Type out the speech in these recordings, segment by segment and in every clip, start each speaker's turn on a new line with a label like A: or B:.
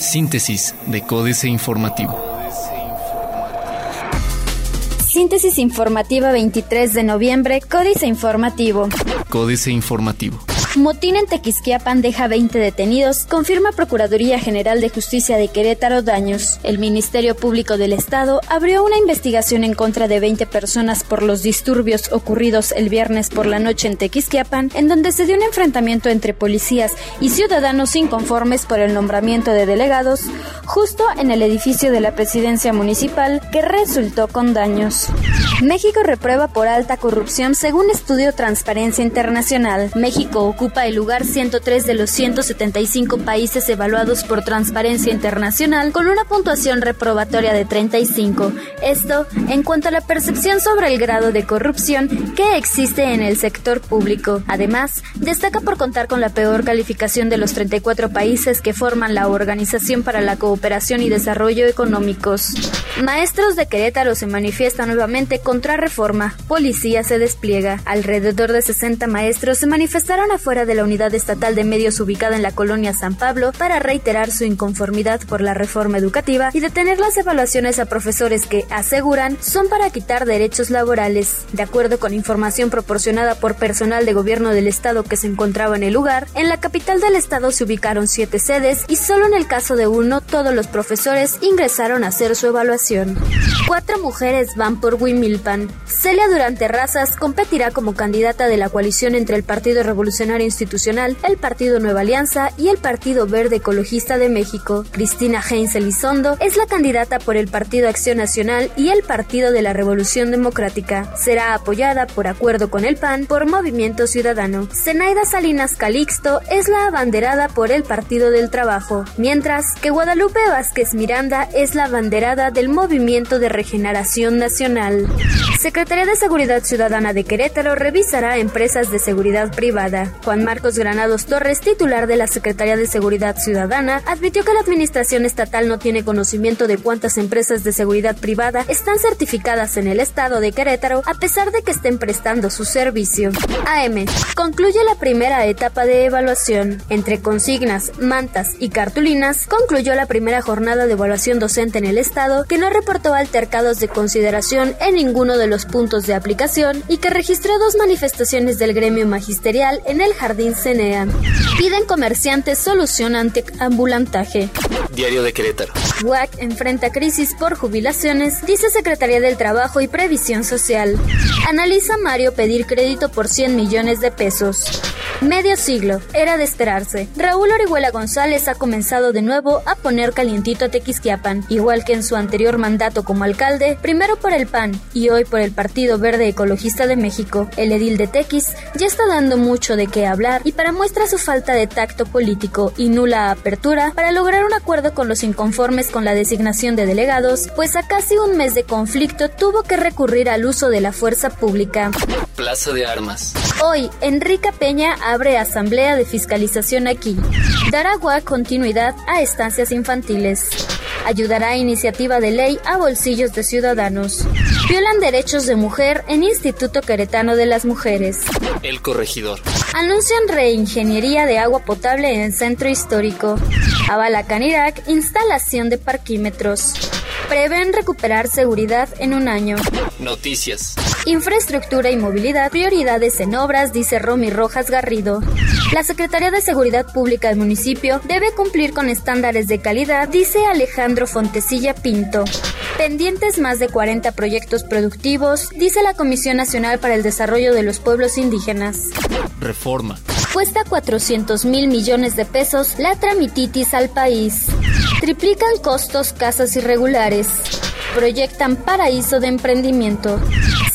A: Síntesis de Códice Informativo.
B: Síntesis informativa 23 de noviembre, Códice Informativo.
A: Códice Informativo.
B: Motín en Tequisquiapan deja 20 detenidos, confirma Procuraduría General de Justicia de Querétaro daños. El Ministerio Público del Estado abrió una investigación en contra de 20 personas por los disturbios ocurridos el viernes por la noche en Tequisquiapan, en donde se dio un enfrentamiento entre policías y ciudadanos inconformes por el nombramiento de delegados, justo en el edificio de la presidencia municipal, que resultó con daños. México reprueba por alta corrupción según estudio Transparencia Internacional. México ocupa el lugar 103 de los 175 países evaluados por Transparencia Internacional con una puntuación reprobatoria de 35. Esto en cuanto a la percepción sobre el grado de corrupción que existe en el sector público. Además, destaca por contar con la peor calificación de los 34 países que forman la Organización para la Cooperación y Desarrollo Económicos. Maestros de Querétaro se manifiestan nuevamente contra reforma. Policía se despliega. Alrededor de 60 maestros se manifestaron a fuera de la unidad estatal de medios ubicada en la colonia San Pablo para reiterar su inconformidad por la reforma educativa y detener las evaluaciones a profesores que, aseguran, son para quitar derechos laborales. De acuerdo con información proporcionada por personal de gobierno del estado que se encontraba en el lugar, en la capital del estado se ubicaron siete sedes y solo en el caso de uno todos los profesores ingresaron a hacer su evaluación. Cuatro mujeres van por Celia Durante Razas competirá como candidata de la coalición entre el Partido Revolucionario Institucional, el Partido Nueva Alianza y el Partido Verde Ecologista de México. Cristina Heinz Elizondo es la candidata por el Partido Acción Nacional y el Partido de la Revolución Democrática. Será apoyada por acuerdo con el PAN por Movimiento Ciudadano. Zenaida Salinas Calixto es la abanderada por el Partido del Trabajo, mientras que Guadalupe Vázquez Miranda es la abanderada del Movimiento de Regeneración Nacional. Secretaría de Seguridad Ciudadana de Querétaro revisará empresas de seguridad privada. Juan Marcos Granados Torres, titular de la Secretaría de Seguridad Ciudadana, admitió que la Administración Estatal no tiene conocimiento de cuántas empresas de seguridad privada están certificadas en el estado de Querétaro a pesar de que estén prestando su servicio. AM. Concluye la primera etapa de evaluación. Entre consignas, mantas y cartulinas, concluyó la primera jornada de evaluación docente en el estado que no reportó altercados de consideración en ninguno de los puntos de aplicación y que registró dos manifestaciones del gremio magisterial en el Jardín Cenea. Piden comerciantes solución ante ambulantaje.
A: Diario de Querétaro.
B: WAC enfrenta crisis por jubilaciones, dice Secretaría del Trabajo y Previsión Social. Analiza Mario pedir crédito por 100 millones de pesos. Medio siglo, era de esperarse. Raúl Orihuela González ha comenzado de nuevo a poner calientito a Tequisquiapan, igual que en su anterior mandato como alcalde, primero por el PAN y hoy por el Partido Verde Ecologista de México. El edil de Tequis ya está dando mucho de qué hablar y para muestra su falta de tacto político y nula apertura para lograr un acuerdo con los inconformes con la designación de delegados, pues a casi un mes de conflicto tuvo que recurrir al uso de la fuerza pública.
A: Plaza de Armas.
B: Hoy, Enrica Peña abre asamblea de fiscalización aquí. Dará continuidad a estancias infantiles. Ayudará a iniciativa de ley a bolsillos de ciudadanos. Violan derechos de mujer en Instituto Queretano de las Mujeres.
A: El corregidor.
B: Anuncian reingeniería de agua potable en centro histórico. Avala Canirac instalación de parquímetros. Prevén recuperar seguridad en un año.
A: Noticias.
B: Infraestructura y movilidad, prioridades en obras, dice Romy Rojas Garrido. La Secretaría de Seguridad Pública del municipio debe cumplir con estándares de calidad, dice Alejandro Fontecilla Pinto. Pendientes más de 40 proyectos productivos, dice la Comisión Nacional para el Desarrollo de los Pueblos Indígenas.
A: Reforma.
B: Cuesta 400 mil millones de pesos la tramititis al país. Triplican costos casas irregulares. Proyectan paraíso de emprendimiento.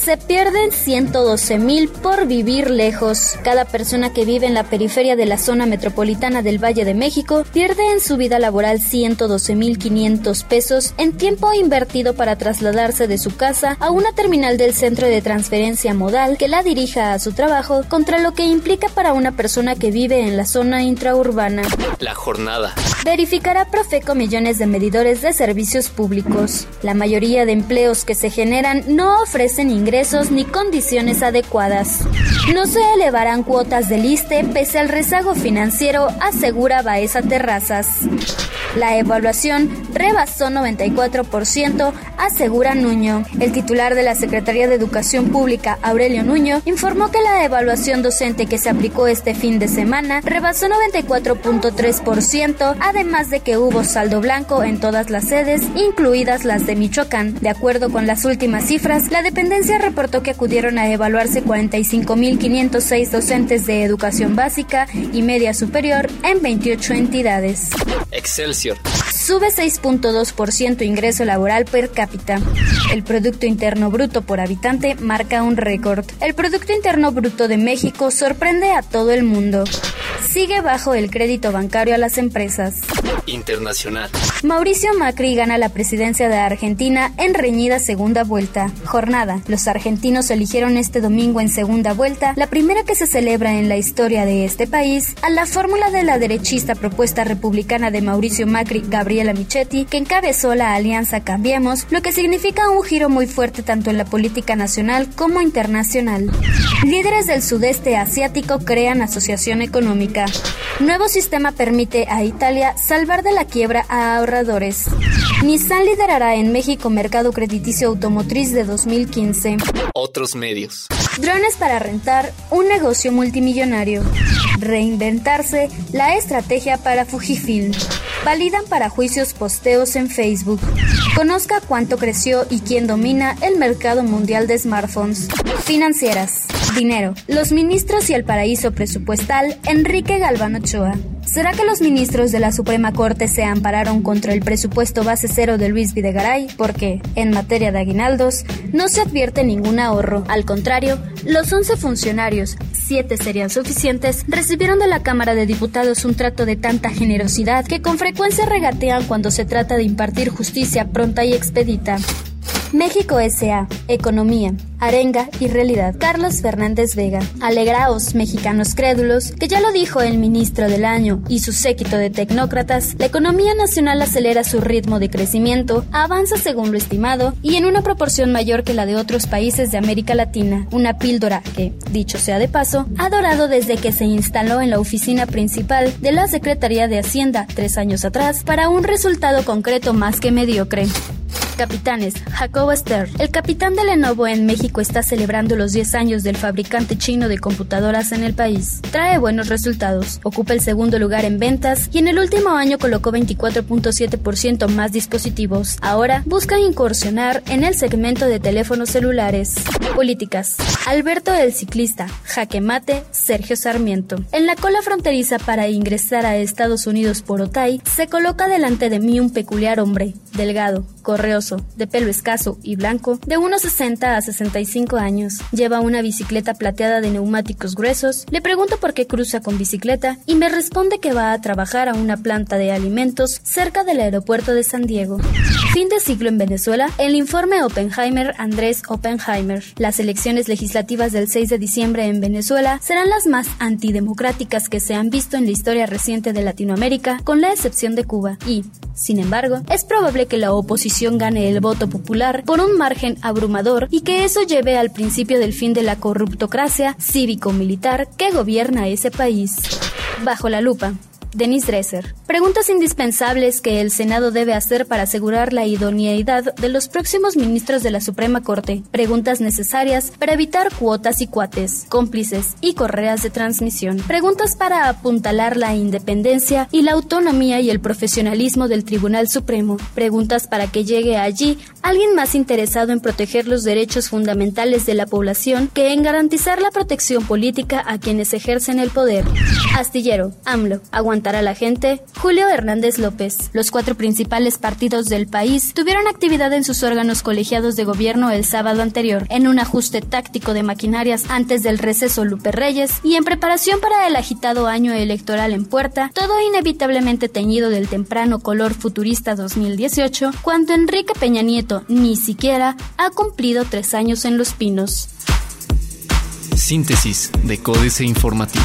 B: Se pierden 112 mil por vivir lejos. Cada persona que vive en la periferia de la zona metropolitana del Valle de México pierde en su vida laboral 112 mil 500 pesos en tiempo invertido para trasladarse de su casa a una terminal del centro de transferencia modal que la dirija a su trabajo contra lo que implica para una persona que vive en la zona intraurbana.
A: La jornada.
B: Verificará Profeco millones de medidores de servicios públicos. La mayoría de empleos que se generan no ofrecen ingresos ni condiciones adecuadas. No se elevarán cuotas del ISTE pese al rezago financiero, asegura Baeza Terrazas. La evaluación rebasó 94%, asegura Nuño. El titular de la Secretaría de Educación Pública, Aurelio Nuño, informó que la evaluación docente que se aplicó este fin de semana rebasó 94.3%, además de que hubo saldo blanco en todas las sedes, incluidas las de Michoacán. De acuerdo con las últimas cifras, la dependencia reportó que acudieron a evaluarse 45.506 docentes de educación básica y media superior en 28 entidades.
A: Excelsior.
B: Sube 6.2% ingreso laboral per cápita. El Producto Interno Bruto por habitante marca un récord. El Producto Interno Bruto de México sorprende a todo el mundo. Sigue bajo el crédito bancario a las empresas.
A: Internacional.
B: Mauricio Macri gana la presidencia de Argentina en reñida segunda vuelta. Jornada. Los argentinos eligieron este domingo en segunda vuelta, la primera que se celebra en la historia de este país, a la fórmula de la derechista propuesta republicana de Mauricio Macri, Gabriela Michetti, que encabezó la alianza Cambiemos, lo que significa un giro muy fuerte tanto en la política nacional como internacional. Líderes del sudeste asiático crean asociación económica. Nuevo sistema permite a Italia salvar de la quiebra a ahorradores. Nissan liderará en México mercado crediticio automotriz de 2015.
A: Otros medios.
B: Drones para rentar, un negocio multimillonario. Reinventarse, la estrategia para Fujifilm. Validan para juicios posteos en Facebook. Conozca cuánto creció y quién domina el mercado mundial de smartphones. Financieras. Dinero. Los ministros y el paraíso presupuestal, Enrique Galván Ochoa. ¿Será que los ministros de la Suprema Corte se ampararon contra el presupuesto base cero de Luis Videgaray? Porque, en materia de aguinaldos, no se advierte ningún ahorro. Al contrario, los 11 funcionarios, 7 serían suficientes, recibieron de la Cámara de Diputados un trato de tanta generosidad que con frecuencia regatean cuando se trata de impartir justicia pronta y expedita. México S.A. Economía, Arenga y Realidad. Carlos Fernández Vega. Alegraos, mexicanos crédulos, que ya lo dijo el ministro del año y su séquito de tecnócratas, la economía nacional acelera su ritmo de crecimiento, avanza según lo estimado y en una proporción mayor que la de otros países de América Latina. Una píldora que, dicho sea de paso, ha dorado desde que se instaló en la oficina principal de la Secretaría de Hacienda tres años atrás para un resultado concreto más que mediocre. Capitanes, Jacob Stern. El capitán de Lenovo en México está celebrando los 10 años del fabricante chino de computadoras en el país. Trae buenos resultados, ocupa el segundo lugar en ventas y en el último año colocó 24.7% más dispositivos. Ahora busca incursionar en el segmento de teléfonos celulares. Políticas. Alberto el ciclista, jaque mate, Sergio Sarmiento. En la cola fronteriza para ingresar a Estados Unidos por Otay, se coloca delante de mí un peculiar hombre, delgado, correoso, de pelo escaso y blanco, de unos 60 a 65 años. Lleva una bicicleta plateada de neumáticos gruesos. Le pregunto por qué cruza con bicicleta y me responde que va a trabajar a una planta de alimentos cerca del aeropuerto de San Diego. Fin de siglo en Venezuela. El informe Oppenheimer Andrés Oppenheimer. Las elecciones legislativas del 6 de diciembre en Venezuela serán las más antidemocráticas que se han visto en la historia reciente de Latinoamérica, con la excepción de Cuba. Y, sin embargo, es probable que la oposición gane el voto popular por un margen abrumador y que eso lleve al principio del fin de la corruptocracia cívico-militar que gobierna ese país. Bajo la lupa. Denis Dresser. Preguntas indispensables que el Senado debe hacer para asegurar la idoneidad de los próximos ministros de la Suprema Corte. Preguntas necesarias para evitar cuotas y cuates, cómplices y correas de transmisión. Preguntas para apuntalar la independencia y la autonomía y el profesionalismo del Tribunal Supremo. Preguntas para que llegue allí alguien más interesado en proteger los derechos fundamentales de la población que en garantizar la protección política a quienes ejercen el poder. Astillero, AMLO, aguanta a la gente, Julio Hernández López. Los cuatro principales partidos del país tuvieron actividad en sus órganos colegiados de gobierno el sábado anterior, en un ajuste táctico de maquinarias antes del receso Lupe Reyes y en preparación para el agitado año electoral en puerta, todo inevitablemente teñido del temprano color futurista 2018, cuando Enrique Peña Nieto ni siquiera ha cumplido tres años en Los Pinos.
A: Síntesis de Códice Informativo.